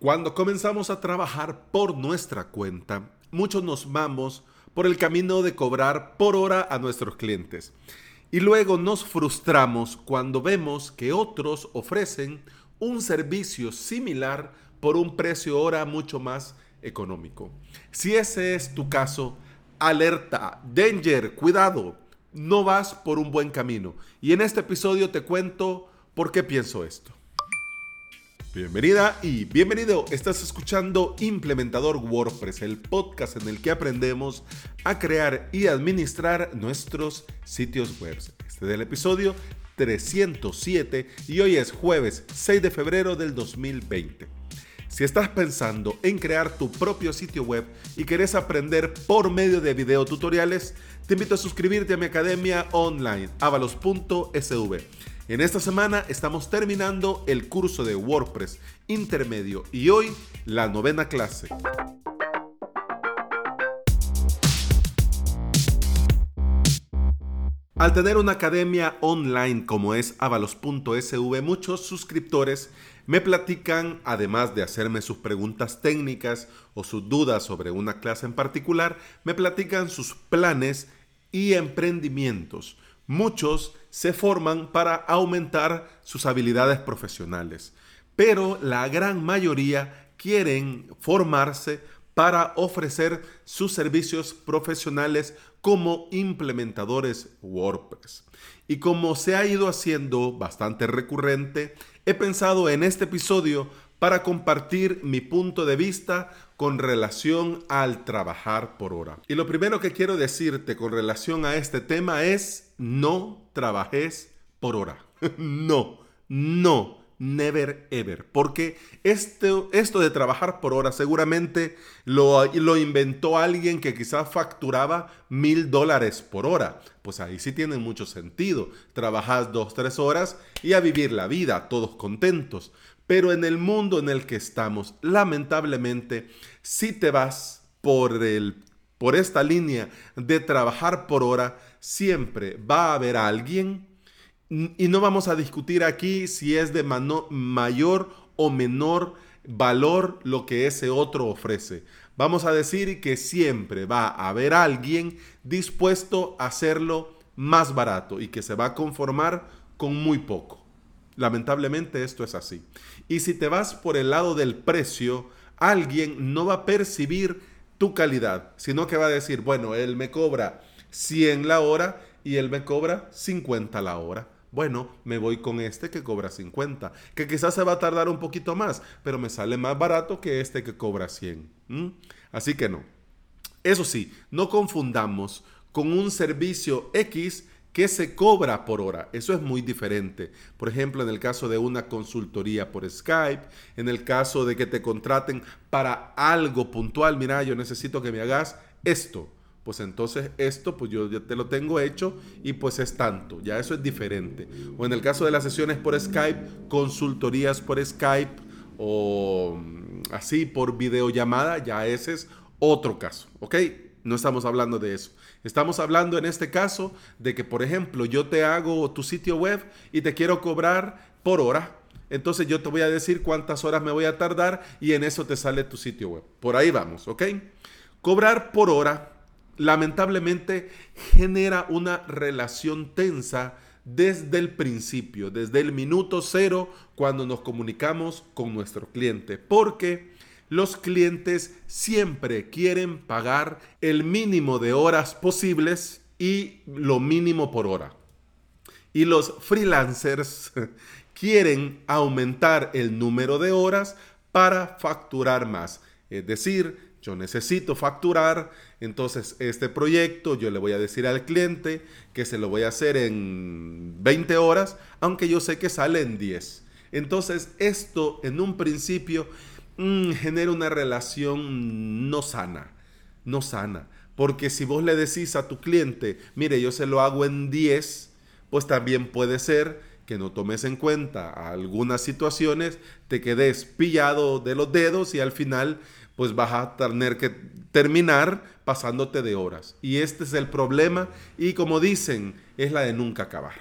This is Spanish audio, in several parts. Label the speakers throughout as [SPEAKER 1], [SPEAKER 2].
[SPEAKER 1] Cuando comenzamos a trabajar por nuestra cuenta, muchos nos vamos por el camino de cobrar por hora a nuestros clientes. Y luego nos frustramos cuando vemos que otros ofrecen un servicio similar por un precio hora mucho más económico. Si ese es tu caso, alerta, danger, cuidado, no vas por un buen camino. Y en este episodio te cuento por qué pienso esto. Bienvenida y bienvenido. Estás escuchando Implementador WordPress, el podcast en el que aprendemos a crear y administrar nuestros sitios web. Este es el episodio 307 y hoy es jueves 6 de febrero del 2020. Si estás pensando en crear tu propio sitio web y querés aprender por medio de videotutoriales, te invito a suscribirte a mi academia online avalos.sv en esta semana estamos terminando el curso de WordPress intermedio y hoy la novena clase. Al tener una academia online como es avalos.sv, muchos suscriptores me platican, además de hacerme sus preguntas técnicas o sus dudas sobre una clase en particular, me platican sus planes y emprendimientos. Muchos se forman para aumentar sus habilidades profesionales, pero la gran mayoría quieren formarse para ofrecer sus servicios profesionales como implementadores WordPress. Y como se ha ido haciendo bastante recurrente, he pensado en este episodio para compartir mi punto de vista con relación al trabajar por hora. Y lo primero que quiero decirte con relación a este tema es no trabajes por hora. no, no, never ever. Porque esto, esto de trabajar por hora seguramente lo, inventó alguien que quizás facturaba mil dólares por hora. Pues ahí sí tiene mucho sentido. Trabajas dos, tres horas y a vivir la vida, todos contentos. Pero en el mundo en el que estamos, lamentablemente, si te vas por, el, por esta línea de trabajar por hora, siempre va a haber alguien y no vamos a discutir aquí si es de mayor o menor valor lo que ese otro ofrece. Vamos a decir que siempre va a haber alguien dispuesto a hacerlo más barato y que se va a conformar con muy poco. Lamentablemente esto es así. Y si te vas por el lado del precio, alguien no va a percibir tu calidad, sino que va a decir, bueno, él me cobra 100 la hora y él me cobra 50 la hora. Bueno, me voy con este que cobra 50, que quizás se va a tardar un poquito más, pero me sale más barato que este que cobra 100. Así que no. Eso sí, no confundamos con un servicio X que se cobra por hora. Eso es muy diferente. Por ejemplo, en el caso de una consultoría por Skype, en el caso de que te contraten para algo puntual, mira, yo necesito que me hagas esto. Pues entonces esto, pues yo ya te lo tengo hecho y pues es tanto, ya eso es diferente. O en el caso de las sesiones por Skype, consultorías por Skype o mm, así por videollamada, ya ese es otro caso, ¿ok? No estamos hablando de eso. Estamos hablando en este caso de que, por ejemplo, yo te hago tu sitio web y te quiero cobrar por hora. Entonces yo te voy a decir cuántas horas me voy a tardar y en eso te sale tu sitio web. Por ahí vamos, ¿ok? Cobrar por hora lamentablemente genera una relación tensa desde el principio, desde el minuto cero cuando nos comunicamos con nuestro cliente. Porque los clientes siempre quieren pagar el mínimo de horas posibles y lo mínimo por hora. Y los freelancers quieren aumentar el número de horas para facturar más. Es decir, yo necesito facturar, entonces este proyecto yo le voy a decir al cliente que se lo voy a hacer en 20 horas, aunque yo sé que sale en 10. Entonces esto en un principio Mm, genera una relación no sana, no sana. Porque si vos le decís a tu cliente, mire, yo se lo hago en 10, pues también puede ser que no tomes en cuenta algunas situaciones, te quedes pillado de los dedos y al final pues vas a tener que terminar pasándote de horas. Y este es el problema y como dicen, es la de nunca acabar.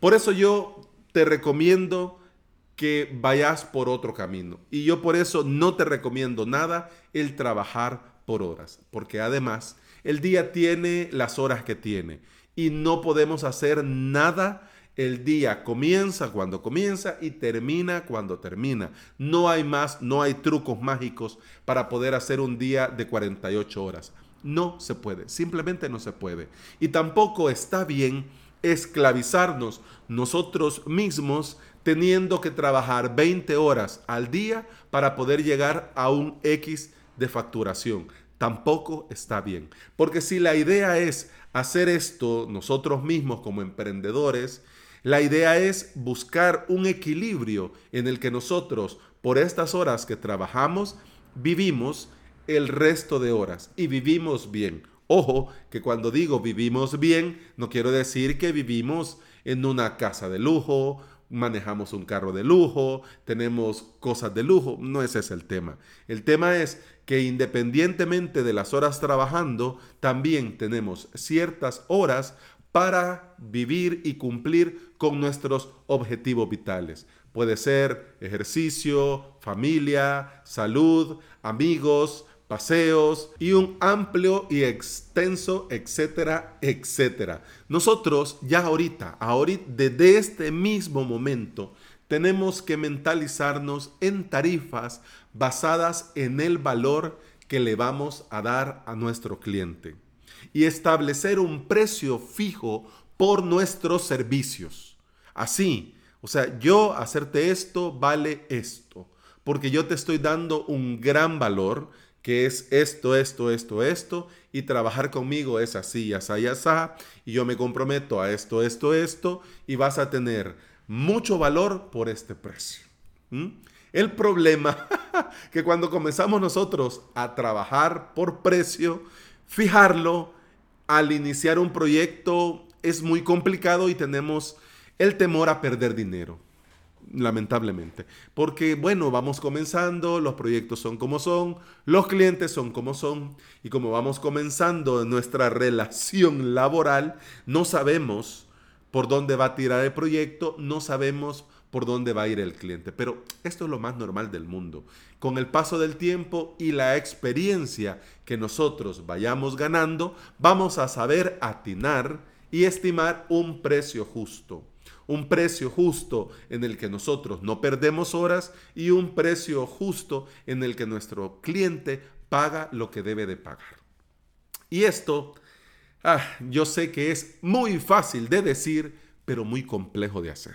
[SPEAKER 1] Por eso yo te recomiendo que vayas por otro camino. Y yo por eso no te recomiendo nada el trabajar por horas, porque además el día tiene las horas que tiene y no podemos hacer nada. El día comienza cuando comienza y termina cuando termina. No hay más, no hay trucos mágicos para poder hacer un día de 48 horas. No se puede, simplemente no se puede. Y tampoco está bien esclavizarnos nosotros mismos teniendo que trabajar 20 horas al día para poder llegar a un X de facturación. Tampoco está bien. Porque si la idea es hacer esto nosotros mismos como emprendedores, la idea es buscar un equilibrio en el que nosotros, por estas horas que trabajamos, vivimos el resto de horas y vivimos bien. Ojo, que cuando digo vivimos bien, no quiero decir que vivimos en una casa de lujo, manejamos un carro de lujo, tenemos cosas de lujo. No ese es el tema. El tema es que independientemente de las horas trabajando, también tenemos ciertas horas para vivir y cumplir con nuestros objetivos vitales. Puede ser ejercicio, familia, salud, amigos, paseos y un amplio y extenso, etcétera, etcétera. Nosotros ya ahorita, ahorita, desde este mismo momento, tenemos que mentalizarnos en tarifas basadas en el valor que le vamos a dar a nuestro cliente y establecer un precio fijo por nuestros servicios. Así, o sea, yo hacerte esto vale esto, porque yo te estoy dando un gran valor que es esto, esto, esto, esto, y trabajar conmigo es así, así, así, y yo me comprometo a esto, esto, esto, y vas a tener mucho valor por este precio. El problema que cuando comenzamos nosotros a trabajar por precio, fijarlo al iniciar un proyecto es muy complicado y tenemos el temor a perder dinero lamentablemente. Porque, bueno, vamos comenzando, los proyectos son como son, los clientes son como son, y como vamos comenzando nuestra relación laboral, no sabemos por dónde va a tirar el proyecto, no sabemos por dónde va a ir el cliente. Pero esto es lo más normal del mundo. Con el paso del tiempo y la experiencia que nosotros vayamos ganando, vamos a saber atinar y estimar un precio justo un precio justo en el que nosotros no perdemos horas y un precio justo en el que nuestro cliente paga lo que debe de pagar. Y esto, ah, yo sé que es muy fácil de decir, pero muy complejo de hacer,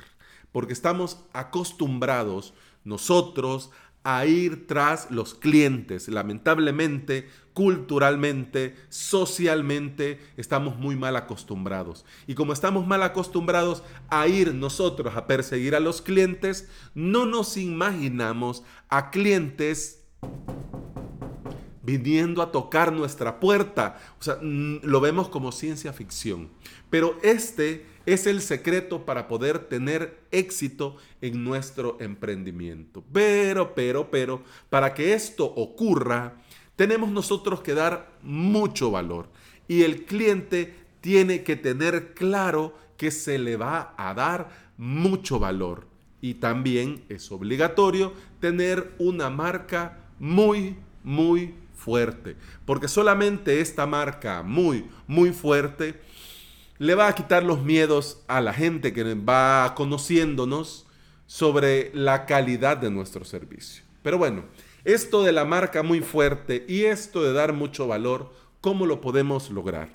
[SPEAKER 1] porque estamos acostumbrados nosotros a ir tras los clientes. Lamentablemente, culturalmente, socialmente, estamos muy mal acostumbrados. Y como estamos mal acostumbrados a ir nosotros a perseguir a los clientes, no nos imaginamos a clientes viniendo a tocar nuestra puerta. O sea, lo vemos como ciencia ficción. Pero este es el secreto para poder tener éxito en nuestro emprendimiento. Pero, pero, pero, para que esto ocurra, tenemos nosotros que dar mucho valor. Y el cliente tiene que tener claro que se le va a dar mucho valor. Y también es obligatorio tener una marca muy, muy fuerte. Porque solamente esta marca muy, muy fuerte le va a quitar los miedos a la gente que va conociéndonos sobre la calidad de nuestro servicio. Pero bueno, esto de la marca muy fuerte y esto de dar mucho valor, ¿cómo lo podemos lograr?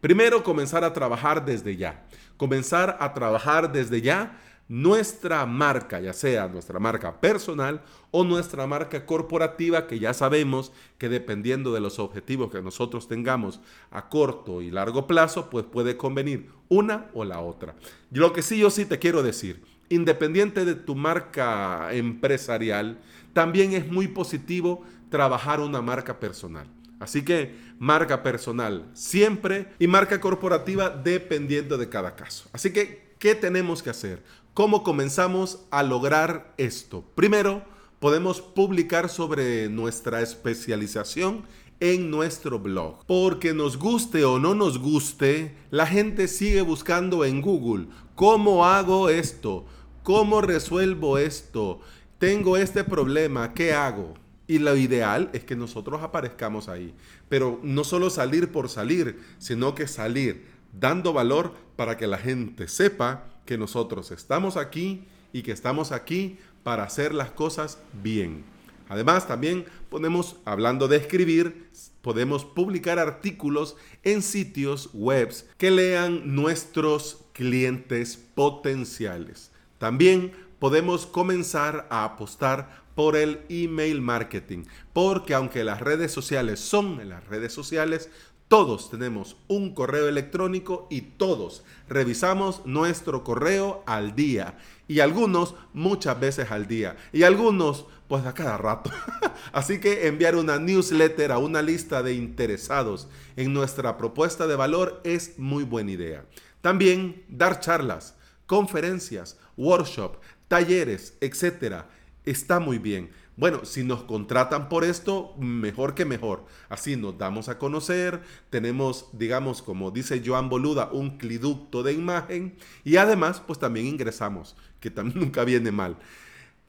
[SPEAKER 1] Primero, comenzar a trabajar desde ya. Comenzar a trabajar desde ya nuestra marca, ya sea nuestra marca personal o nuestra marca corporativa, que ya sabemos que dependiendo de los objetivos que nosotros tengamos a corto y largo plazo, pues puede convenir una o la otra. Lo que sí yo sí te quiero decir, independiente de tu marca empresarial, también es muy positivo trabajar una marca personal. Así que marca personal siempre y marca corporativa dependiendo de cada caso. Así que, ¿qué tenemos que hacer? ¿Cómo comenzamos a lograr esto? Primero, podemos publicar sobre nuestra especialización en nuestro blog. Porque nos guste o no nos guste, la gente sigue buscando en Google cómo hago esto, ¿cómo resuelvo esto? Tengo este problema, ¿qué hago? Y lo ideal es que nosotros aparezcamos ahí. Pero no solo salir por salir, sino que salir dando valor para que la gente sepa que nosotros estamos aquí y que estamos aquí para hacer las cosas bien. Además, también podemos, hablando de escribir, podemos publicar artículos en sitios web que lean nuestros clientes potenciales. También podemos comenzar a apostar por el email marketing, porque aunque las redes sociales son las redes sociales, todos tenemos un correo electrónico y todos revisamos nuestro correo al día. Y algunos muchas veces al día. Y algunos pues a cada rato. Así que enviar una newsletter a una lista de interesados en nuestra propuesta de valor es muy buena idea. También dar charlas, conferencias, workshops, talleres, etcétera, está muy bien. Bueno, si nos contratan por esto, mejor que mejor. Así nos damos a conocer, tenemos, digamos, como dice Joan Boluda, un cliducto de imagen y además, pues también ingresamos, que también nunca viene mal.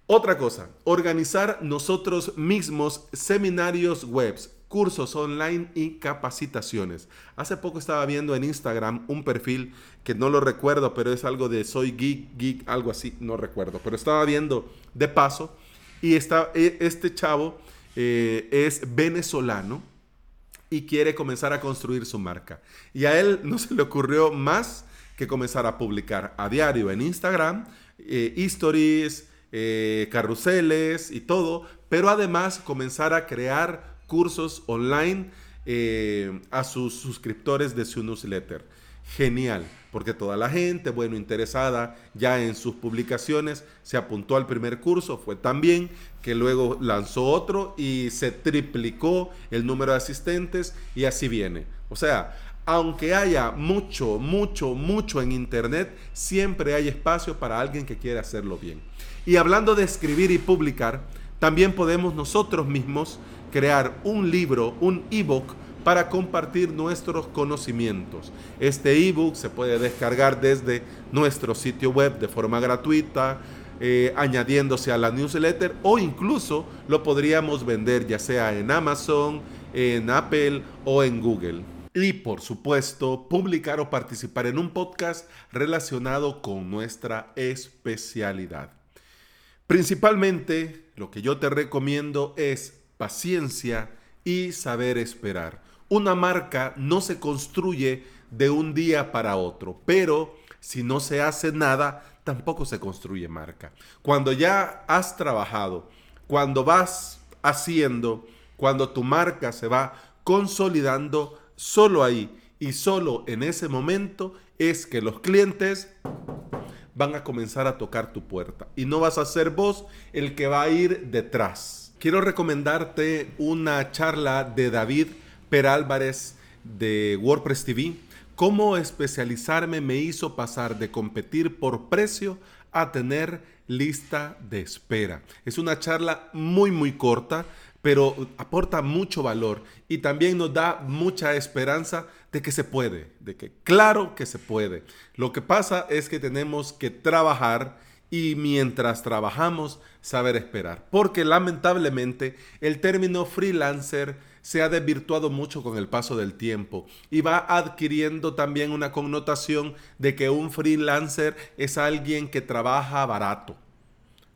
[SPEAKER 1] Otra cosa, organizar nosotros mismos seminarios webs, cursos online y capacitaciones. Hace poco estaba viendo en Instagram un perfil que no lo recuerdo, pero es algo de soy geek, geek, algo así, no recuerdo, pero estaba viendo de paso y e, este chavo eh, es venezolano y quiere comenzar a construir su marca. Y a él no se le ocurrió más que comenzar a publicar a diario en Instagram, eh, eh, carruseles y todo, pero además comenzar a crear cursos online a sus suscriptores de su newsletter. Genial porque toda la gente, bueno, interesada ya en sus publicaciones, se apuntó al primer curso, fue tan bien que luego lanzó otro y se triplicó el número de asistentes y así viene. O sea, aunque haya mucho, mucho, mucho en Internet, siempre hay espacio para alguien que quiera hacerlo bien. Y hablando de escribir y publicar, también podemos nosotros mismos crear un libro, un ebook, para compartir nuestros conocimientos. Este ebook se puede descargar desde nuestro sitio web de forma gratuita, eh, añadiéndose a la newsletter o incluso lo podríamos vender ya sea en Amazon, en Apple o en Google. Y por supuesto, publicar o participar en un podcast relacionado con nuestra especialidad. Principalmente, lo que yo te recomiendo es paciencia y saber esperar. Una marca no se construye de un día para otro, pero si no se hace nada, tampoco se construye marca. Cuando ya has trabajado, cuando vas haciendo, cuando tu marca se va consolidando, solo ahí y solo en ese momento es que los clientes van a comenzar a tocar tu puerta y no vas a ser vos el que va a ir detrás. Quiero recomendarte una charla de David Per Álvarez de WordPress TV, cómo especializarme me hizo pasar de competir por precio a tener lista de espera. Es una charla muy muy corta, pero aporta mucho valor y también nos da mucha esperanza de que se puede, de que claro que se puede. Lo que pasa es que tenemos que trabajar y mientras trabajamos saber esperar, porque lamentablemente el término freelancer se ha desvirtuado mucho con el paso del tiempo y va adquiriendo también una connotación de que un freelancer es alguien que trabaja barato.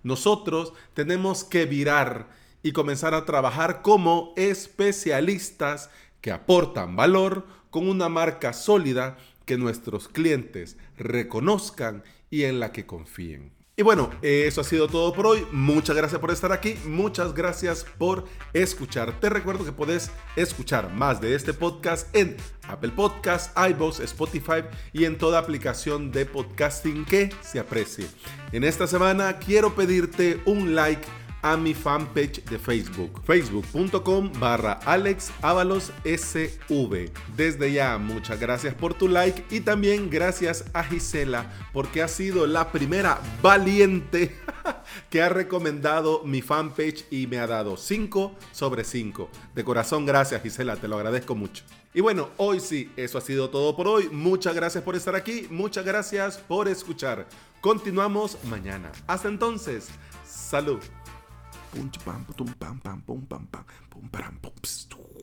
[SPEAKER 1] Nosotros tenemos que virar y comenzar a trabajar como especialistas que aportan valor con una marca sólida que nuestros clientes reconozcan y en la que confíen. Y bueno, eso ha sido todo por hoy. Muchas gracias por estar aquí. Muchas gracias por escuchar. Te recuerdo que puedes escuchar más de este podcast en Apple Podcasts, iVoox, Spotify y en toda aplicación de podcasting que se aprecie. En esta semana quiero pedirte un like a mi fanpage de Facebook, facebook.com barra alexavalossv. Desde ya, muchas gracias por tu like y también gracias a Gisela porque ha sido la primera valiente que ha recomendado mi fanpage y me ha dado 5 sobre 5. De corazón, gracias Gisela, te lo agradezco mucho. Y bueno, hoy sí, eso ha sido todo por hoy. Muchas gracias por estar aquí, muchas gracias por escuchar. Continuamos mañana. Hasta entonces, salud. pum, pam, pum, pam, pam, pum, pam, pam, pum, pam, pum, pam, pum, pum, pum, pum, pum, pum, pum, pum, pum,